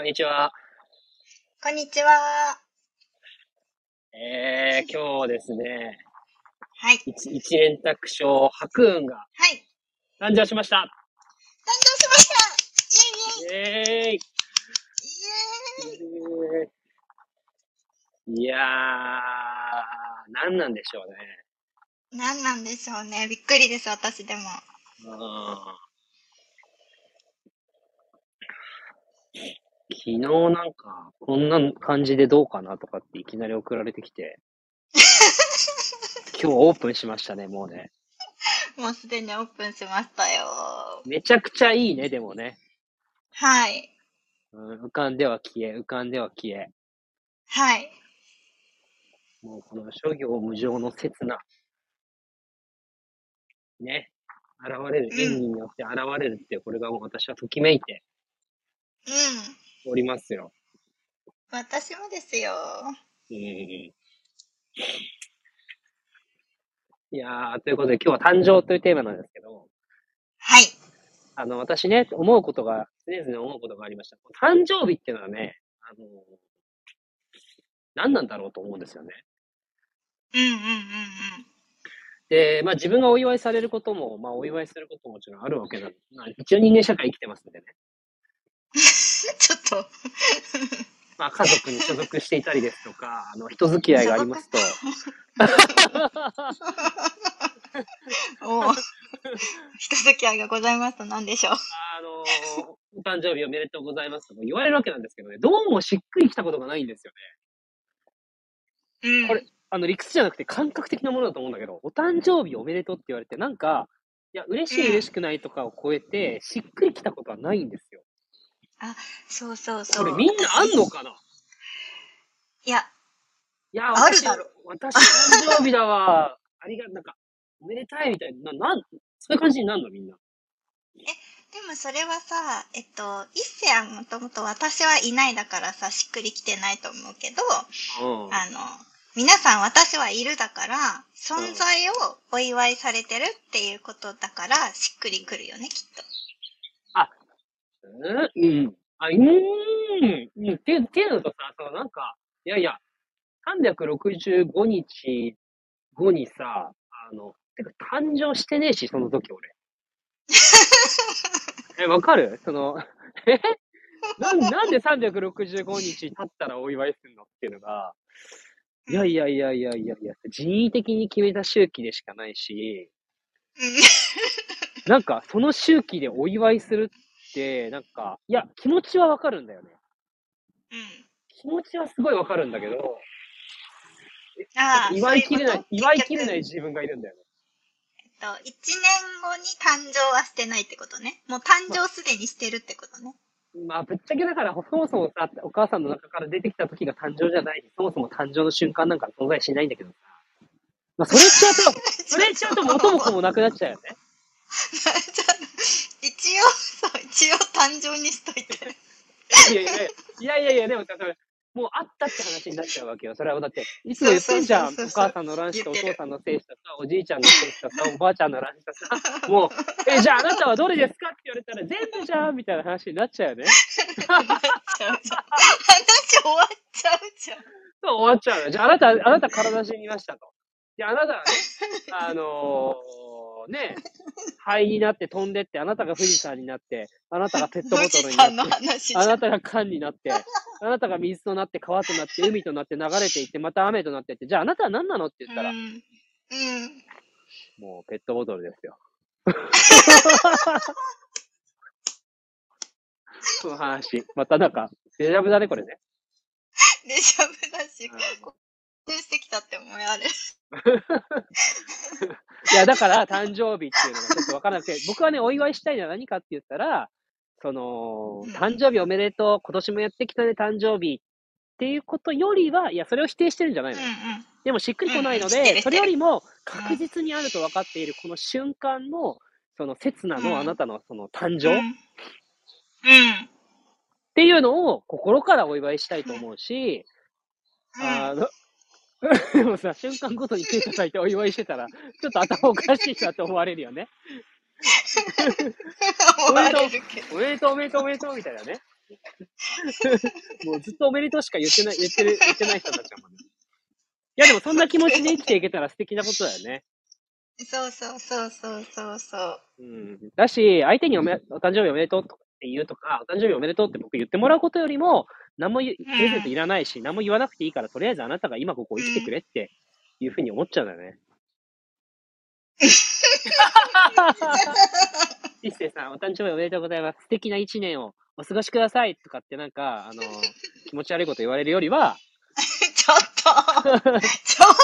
こんにちは。こんにちは。えー、今日はですね、はい。一一円卓賞白雲がはい。誕生しました。誕生しましたイエイイエイイェーイイエーイいやー、何なんでしょうね。何なんでしょうね。びっくりです、私でも。あー昨日なんか、こんな感じでどうかなとかっていきなり送られてきて、今日オープンしましたね、もうね。もうすでにオープンしましたよ。めちゃくちゃいいね、でもね。はい。うん、浮かんでは消え、浮かんでは消え。はい。もうこの諸行無常の刹那。ね。現れる、うん演技によって現れるって、これがもう私はときめいてうん。おりますよ。私もですよ。うん。いやー、ということで今日は誕生というテーマなんですけど、はい。あの、私ね、思うことが、常々思うことがありました。誕生日っていうのはね、あの、何なんだろうと思うんですよね。うんうんうんうん。で、まあ自分がお祝いされることも、まあお祝いすることももちろんあるわけなんで、まあ一応人間社会生きてますんでね。と。まあ家族に所属していたりですとか、あの、人付き合いがありますと、お お。人付き合いがございますと何でしょう。あの、お誕生日おめでとうございますと言われるわけなんですけどね、どうもしっくりきたことがないんですよね。うん。これあの、理屈じゃなくて感覚的なものだと思うんだけど、お誕生日おめでとうって言われて、なんか、いや、嬉しいうん嬉しくないとかを超えて、しっくりきたことはないんですよ。そうそうそう。これみんなあんのかな？いや、いや、あるだろ私。私誕生日だわ。ありが、なんか、おめでたいみたいな、な、なん、そういう感じになるのみんな？でもそれはさ、えっと、一世はもともと私はいないだからさ、しっくりきてないと思うけど、うん。あの、皆さん私はいるだから、存在をお祝いされてるっていうことだから、しっくりくるよね、きっと。うんうん。あ、うーん。うん。っていう、っていうのとさ、そのなんか、いやいや、365日後にさ、あの、てか誕生してねえし、その時俺。え、わかる？その、え？なんなんで365日経ったらお祝いするのっていうのが、いやいやいやいやいやいや、人為的に決めた周期でしかないし、うん。なんか、その周期でお祝いするって、なんか、いや、気持ちはわかるんだよね。うん。気持ちはすごいわかるんだけど、ああ、祝いきれない、祝いきれない自分がいるんだよね。えっと、一年後に誕生はしてないってことね。もう誕生すでにしてるってことね。まあ、ぶっちゃけだから、そもそもさ、お母さんの中から出てきた時が誕生じゃないし、そもそも誕生の瞬間なんか存在しないんだけどさ。まあ、それ言っちゃうと、それ言っちゃうと元も子もなくなっちゃうよね。一応、そう、一応誕生にしといて。いやいやいや、いやいやでもさ、それ、もうあったって話になっちゃうわけよ。それはだって、いつも言ってんじゃん。お母さんの卵子とお父さんの精子とさ、おじいちゃんの精子とさ、おばあちゃんの卵子とさ、もう、え、じゃああなたはどれですかって言われたら全部じゃんみたいな話になっちゃうよね。話終わっちゃうじゃん。そう、終わっちゃうよ。じゃあ、あなた、あなた体死にましたと。で、あなたはね、あのー、ね、肺になって飛んでって、あなたが富士山になって、あなたがペットボ富トルになって。あなたが缶になって、あなたが水となって、川となって、海となって流れていって、また雨となってって、じゃああなたは何なのって言ったら、うん。うん。もうペットボトルですよ。その話。またなんか、デジャブだね、これね。デジャブだし、うん興奮してきたって思いある。いや、だから、誕生日っていうのがちょっとわからなくて、僕はね、お祝いしたいのは何かって言ったら、そのうん、誕生日おめでとう、今年もやってきたね、誕生日っていうことよりは、いや、それを否定してるんじゃないのよ。うんうん。でもしっくりこないので、うんそれよりも確実にあると分かっているこの瞬間の、その刹那うんのあなたのその誕生っうん。うん。ていうのを心からお祝いしたいと思うし、あの、でもさ、瞬間ごとに手叩いてお祝いしてたら、ちょっと頭おかしいなと思われるよね。思われるけど。おめでとう、おめでとう、おめでとうみたいなね。もうずっとおめでとうしか言ってない、言ってる、言ってない人になっちゃうもんね。いやでもそんな気持ちで生きていけたら素敵なことだよね。そうそうそうそうそうそう。うん。だし、相手におめ、お誕生日おめでとうとかって言うとか、お誕生日おめでとうって僕言ってもらうことよりも、何もプレゼントいらないし、何も言わなくていいから、とりあえずあなたが今ここ生きてくれっていうふうに思っちゃうんだよね。一星さん、お誕生日おめでとうございます。素敵な一年をお過ごしくださいとかってなんか、あの、気持ち悪いこと言われるよりは、ちょっと、ちょっ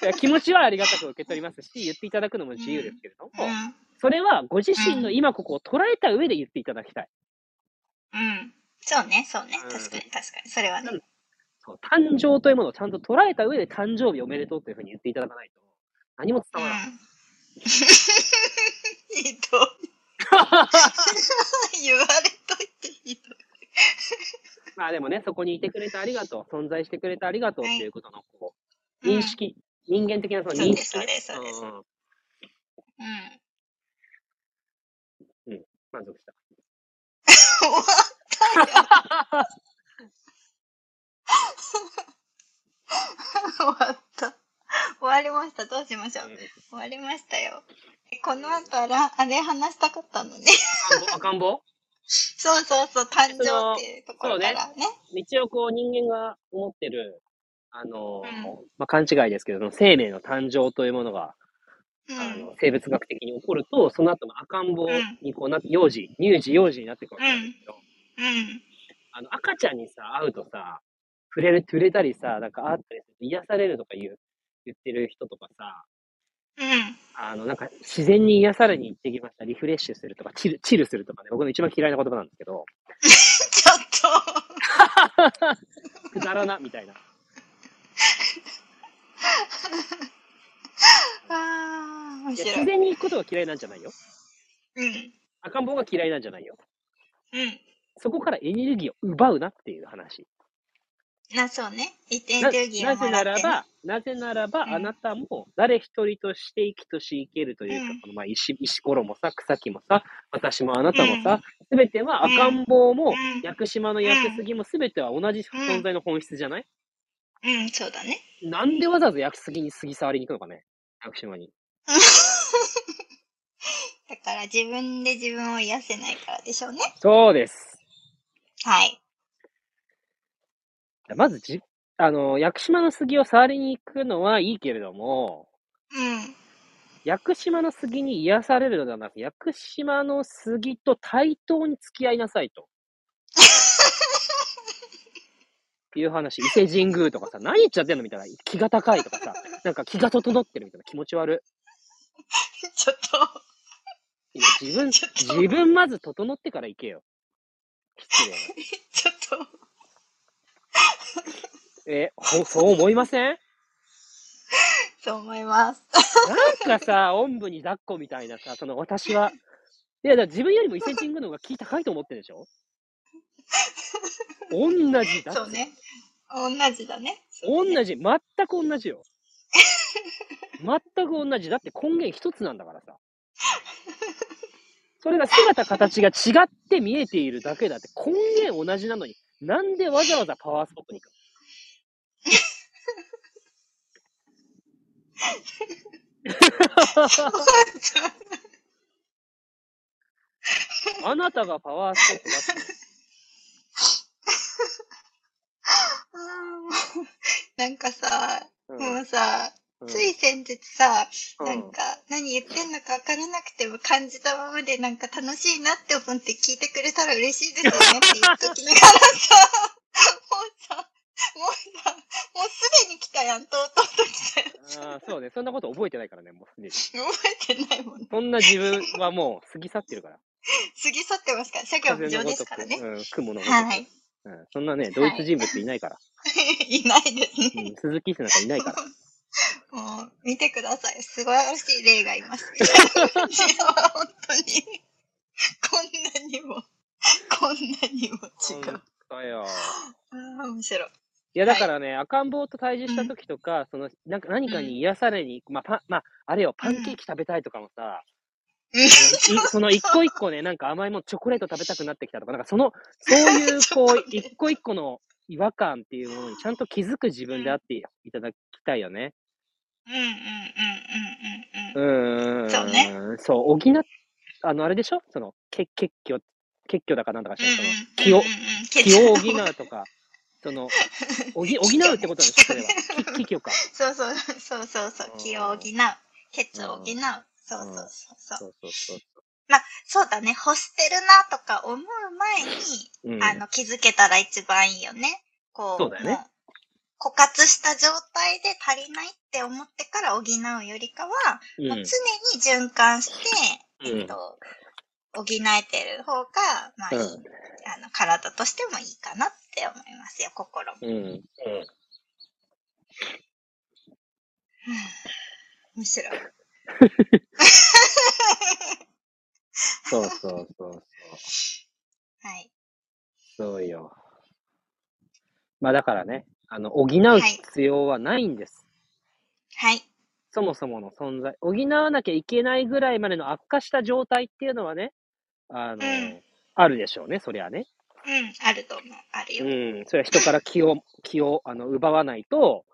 と。いや気持ちはありがたく受け取りますし、言っていただくのも自由ですけれども、うん。それはご自身の今ここを捉えた上で言っていただきたい。うん。そうね、そうね。うん確かに、確かに。それはね。そう誕生というものをちゃんと捉えた上で誕生日おめでとうというふうに言っていただかないと、何もう伝わらない。ん。ひどい。言われといてひどい。まあでもね、そこにいてくれてありがとう、存在してくれてありがとうっていうことの、こう、認識、人間的なその認識ね。そうですそうですそうですんうんうん。満足した。終わった。終わりました。どうしましょう。うん終わりましたよ。えこの後あら、あれ話したかったのね。赤ん坊？そうそうそう、誕生っていうところからね。一応こう人間が思ってる、あの、うんまあ、勘違いですけど、生命の誕生というものが、うん。あの生物学的に起こると、その後の赤ん坊にこうなって、幼児、乳児、幼児になっていくわけなんですけど、うん。あの赤ちゃんにさ、会うとさ、触れる、触れたりさ、なんか会ったりすると癒されるとか言う、言ってる人とかさ、うん。あの、なんか自然に癒されに行ってきました。リフレッシュするとか、チル、チルするとかね、僕の一番嫌いな言葉なんですけど、ちょっと。くだらな、みたいな。ああ、面いや白い。自然に行くことが嫌いなんじゃないよ。うん。赤ん坊が嫌いなんじゃないよ。うん。そこからエネルギーを奪うなっていう話。な、そうね。一点エなネルギーなぜ。ならば、なぜならば、うんあなたも誰一人として生きとし生けるというか、うんこのまあ石、石ころもさ、草木もさ、私もあなたもさ、すべては赤ん坊も、うん屋久島の屋久杉もすべては同じ存在の本質じゃない、うん、そうだね。なんでわざわざ屋久杉に杉触りに行くのかね？屋久島に。だから自分で自分を癒せないからでしょうね。そうです。はい。まずじ、あの、屋久島の杉を触りに行くのはいいけれども、うん。屋久島の杉に癒されるのではなく、屋久島の杉と対等に付き合いなさいと。いう話、伊勢神宮とかさ、何言っちゃってんのみたいな。気が高いとかさ、なんか気が整ってるみたいな気持ち悪 ちょっと、い。いや自分、自分まず整ってから行けよ。失礼な。ちょっと、え、ほそう思いません？そう思います。なんかさ、おんぶに抱っこみたいなさ、その私は、いや、だ自分よりも伊勢神宮の方が気高いと思ってるでしょ？同じだそうね。同じだね。同じ、全く同じよ。全く同じ。だって根源一つなんだからさ。それが姿形が違って見えているだけだって、根源同じなのに、なんでわざわざパワースポットに行くの？あなたがパワースポットだって。なんかさ、うんもうさ、うんつい先日さ、うんなんか、何言ってんのか分からなくても感じたままで、なんか楽しいなって思って聞いてくれたら嬉しいですよねって言っときながらさ、もうさ、もうさ、もうすでに来たやん、とうとうと来たやん。ああ、そうね。そんなこと覚えてないからね、もうすでに。覚えてないもんね。そんな自分はもう過ぎ去ってるから。過ぎ去ってますから、作業無常ですからね。うん、雲のごとく。はい。うん、そんなね、同一人物いないから。いないですね。うん、鈴木氏なんかいないから。もう、見てください。素晴らしい例がいます。いや、本当に。こんなにも、こんなにも違う。そうよ。ああ、面白い。いや、だからね、赤ん坊と対峙した時とか、その、なんか何かに癒されに行く、まあ、パン、まあ、あれよ、パンケーキ食べたいとかもさ、うんいその一個一個ね、なんか甘いもん、チョコレート食べたくなってきたとか、なんかその、そういう、こう、一個一個の違和感っていうものにちゃんと気づく自分であっていただきたいよね。うんうんうんうんうん。うん。うーん。そうね。そう、補っ、あの、あれでしょ？その、け、結局、結局だかなんだかしら、その、気を気を補うとか、その、補、補うってことなんでしょそれは。気、気をか。そうそうそうそうそう。うん。気を補う。ケツを補う。うんそうそうそう。そうそうそうそう。まあそうだね。欲してるなとか思う前に。あの気づけたら一番いいよね。こうそうだよね。も枯渇した状態で足りないって思ってから補うよりかは、うんもう常に循環して、うんえっと補えてる方が、まあいい、うんあの体としてもいいかなって思いますよ心も。うん。うん。うんむしろ。そうそうそうそう。はい。そうよ。まあだからね、あの、補う必要はないんです。はい。そもそもの存在。補わなきゃいけないぐらいまでの悪化した状態っていうのはね、あの、うんあるでしょうね、そりゃね。うん、あると思う。あるよ。うん。それは人から気を、気を、あの、奪わないと、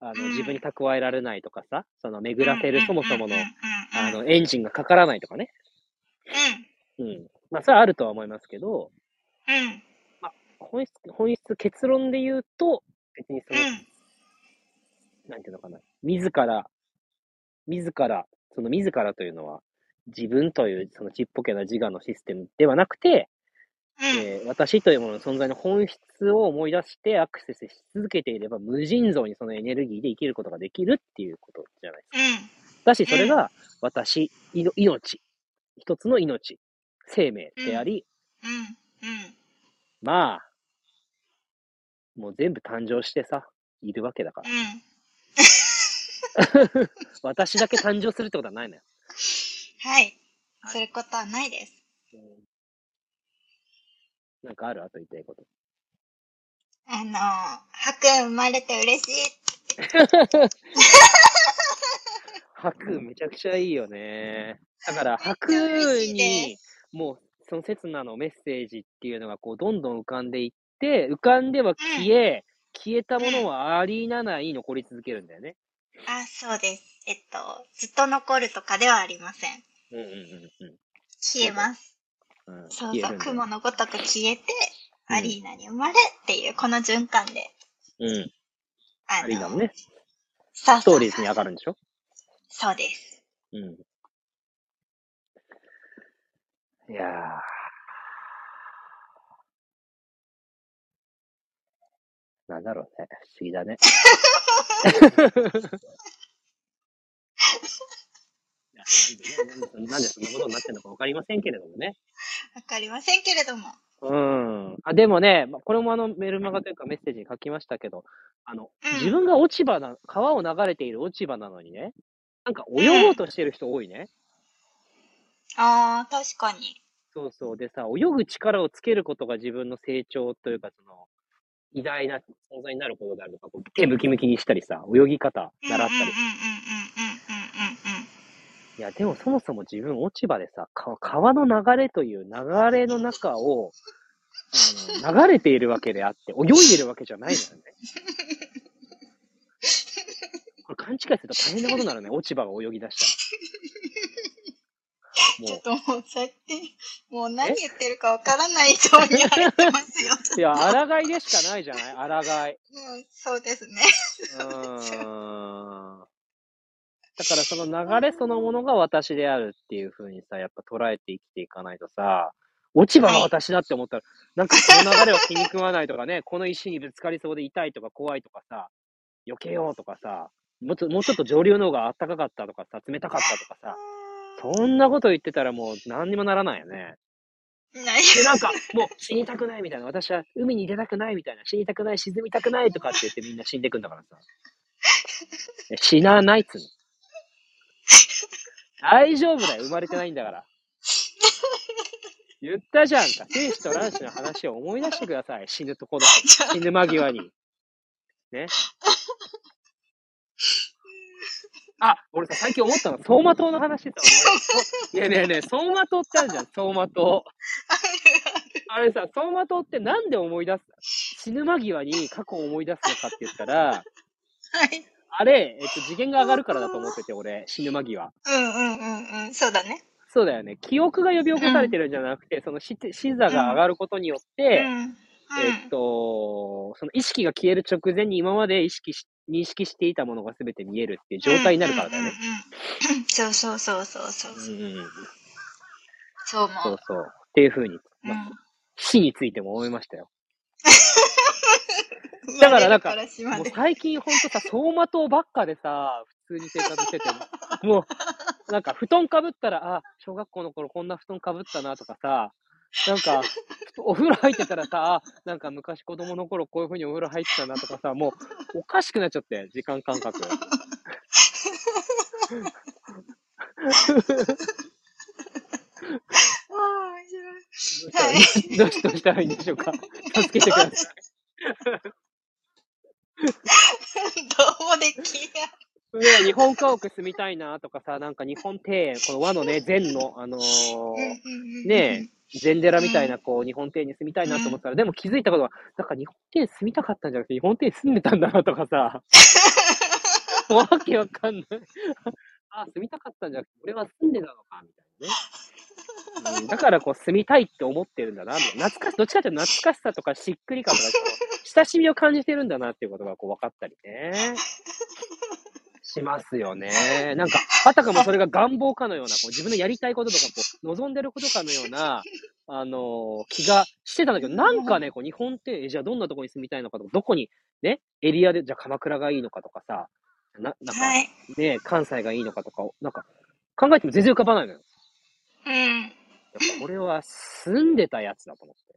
あの、うん自分に蓄えられないとかさ、その巡らせるそもそものうん、うんうんあうんの、エンジンがかからないとかね。うん。まあ、それはあるとは思いますけど、うん。うん。本質、本質、結論で言うと、別にその、うん。なんていうのかな。自ら、自ら、その自らというのは、自分というそのちっぽけな自我のシステムではなくて、うん。えー私というものの存在の本質を思い出してアクセスし続けていれば、無尽蔵にそのエネルギーで生きることができるっていうことじゃないですか。うん。だし、それが私、いの命、一つの命、生命であり、うん。うん。まあ、もう全部誕生してさ、いるわけだから。うん。私だけ誕生するってことはないのよ。はい。することはないです。なんかある？あと言いたいこと。あの、はくん生まれて嬉しい。白めちゃくちゃいいよね。だから、白にで、もう、その刹那のメッセージっていうのが、こう、どんどん浮かんでいって、浮かんでは消え、消えたものはアリーナ内に残り続けるんだよね。あ、そうです。えっと、ずっと残るとかではありません。うんうんうん消えます。うん。うん、そうそう。雲のごとく消えて、うんアリーナに生まれっていう、この循環で。うん。あアリーナもね、そうそうそうストーリーズに上がるんでしょ？そうです。うん。いやー。なんだろうね。不思議だね。いやなんでねなんでそんなことになってるのかわかりませんけれどもね。わかりませんけれども。うん。あ、でもね、まこれもあのメルマガというかメッセージに書きましたけど、あの、うん自分が落ち葉な、川を流れている落ち葉なのにね、なんか泳ごうとしてる人多いね。ああ、確かに。そうそう。でさ、泳ぐ力をつけることが自分の成長というか、その、偉大な存在になることであるとか、こう手ムキムキにしたりさ、泳ぎ方習ったり。いや、でもそもそも自分落ち葉でさ、川の流れという流れの中を、あの流れているわけであって、泳いでるわけじゃないのよね。これ勘違いすると大変なことになるね、落ち葉が泳ぎ出したら。もちょっともう、そうやって、もう何言ってるかわからない人に入ってますよ。う。いや、抗いでしかないじゃない？抗い。うん、そうですね。うーん。だからその流れそのものが私であるっていう風にさ、やっぱ捉えて生きていかないとさ、落ち葉が私だって思ったら、なんかこの流れを気に食わないとかね、この石にぶつかりそうで痛いとか怖いとかさ、避けようとかさ、もうちょもうちょっと上流の方が暖かかったとかさ、冷たかったとかさ、そんなこと言ってたらもう何にもならないよね。ないで、なんか、もう死にたくないみたいな、私は海に出たくないみたいな、死にたくない、沈みたくないとかって言ってみんな死んでくんだからさ。死なないっつうの。大丈夫だよ、生まれてないんだから。言ったじゃんか。精子と卵子の話を思い出してください。死ぬところ。死ぬ間際に。ね。あ、俺さ、最近思ったの、走馬灯の話さ、俺。いやねえねえ、走馬灯ってあるじゃん、走馬灯。あれさ、走馬灯ってなんで思い出す死ぬ間際に過去を思い出すのかって言ったら、はい。あれ、えっと、次元が上がるからだと思ってて、俺、死ぬ間際。うんうんうんうん。そうだね。そうだよね。記憶が呼び起こされてるんじゃなくて、その死死座が上がることによっうて、ん。うん。えっと、その意識が消える直前に今まで意識し、認識していたものが全て見えるっていう状態になるからだよね。そうそうそうそうそう。うんうん。そう思。そううそう。っていうふうに、まあうん。死についても思いましたよ。だからなんかもう最近ほんとさ、走馬灯ばっかでさ、普通に生活してても、もう、なんか布団かぶったら、あ、小学校の頃こんな布団かぶったなとかさ、なんか、お風呂入ってたらさ、あなんか昔子供の頃こういう風にお風呂入ってたなとかさ、もうおかしくなっちゃって、時間感覚。ああ、面白い。どうしたらいいんでしょうか？助けてください。どうもできんや。で日本家屋住みたいなとかさ、なんか日本庭園、この和のね、禅の、あのーうんうんうんねえ、禅寺みたいな、こう、日本庭園に住みたいなと思ったら、でも気づいたことは、なんか日本庭園住みたかったんじゃなくて、日本庭園住んでたんだなとかさ、わけわかんない。あ、住みたかったんじゃなくて、俺は住んでたのか、みたいなね。うん、だから、こう、住みたいって思ってるんだな、懐かし、どっちかっていうと懐かしさとかしっくり感とか、親しみを感じてるんだなっていうことが、こう、分かったりね。しますよね。なんか、あたかもそれが願望かのような、こう自分のやりたいこととか、こう、望んでることかのような、あのー気がしてたんだけど、なんかね、こう、日本って、えじゃあどんなとこに住みたいのかとか、どこに、ね、エリアで、じゃあ鎌倉がいいのかとかさ、な、なんか、はい。ね、関西がいいのかとか、なんか、考えても全然浮かばないのよ。うん。やっぱこれは住んでたやつだと思って。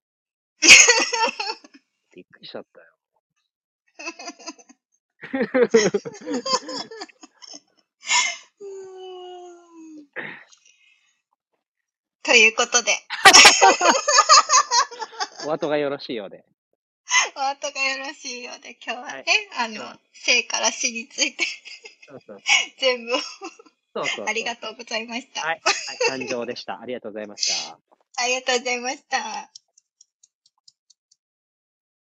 びっくりしちゃったよ。ということで、お後がよろしいようで。お後がよろしいようで、今日はね、はいあの、生から死についてそうそう。全部そうそう。ありがとうございました。はい。はい、誕生でした。ありがとうございました。ありがとうございました。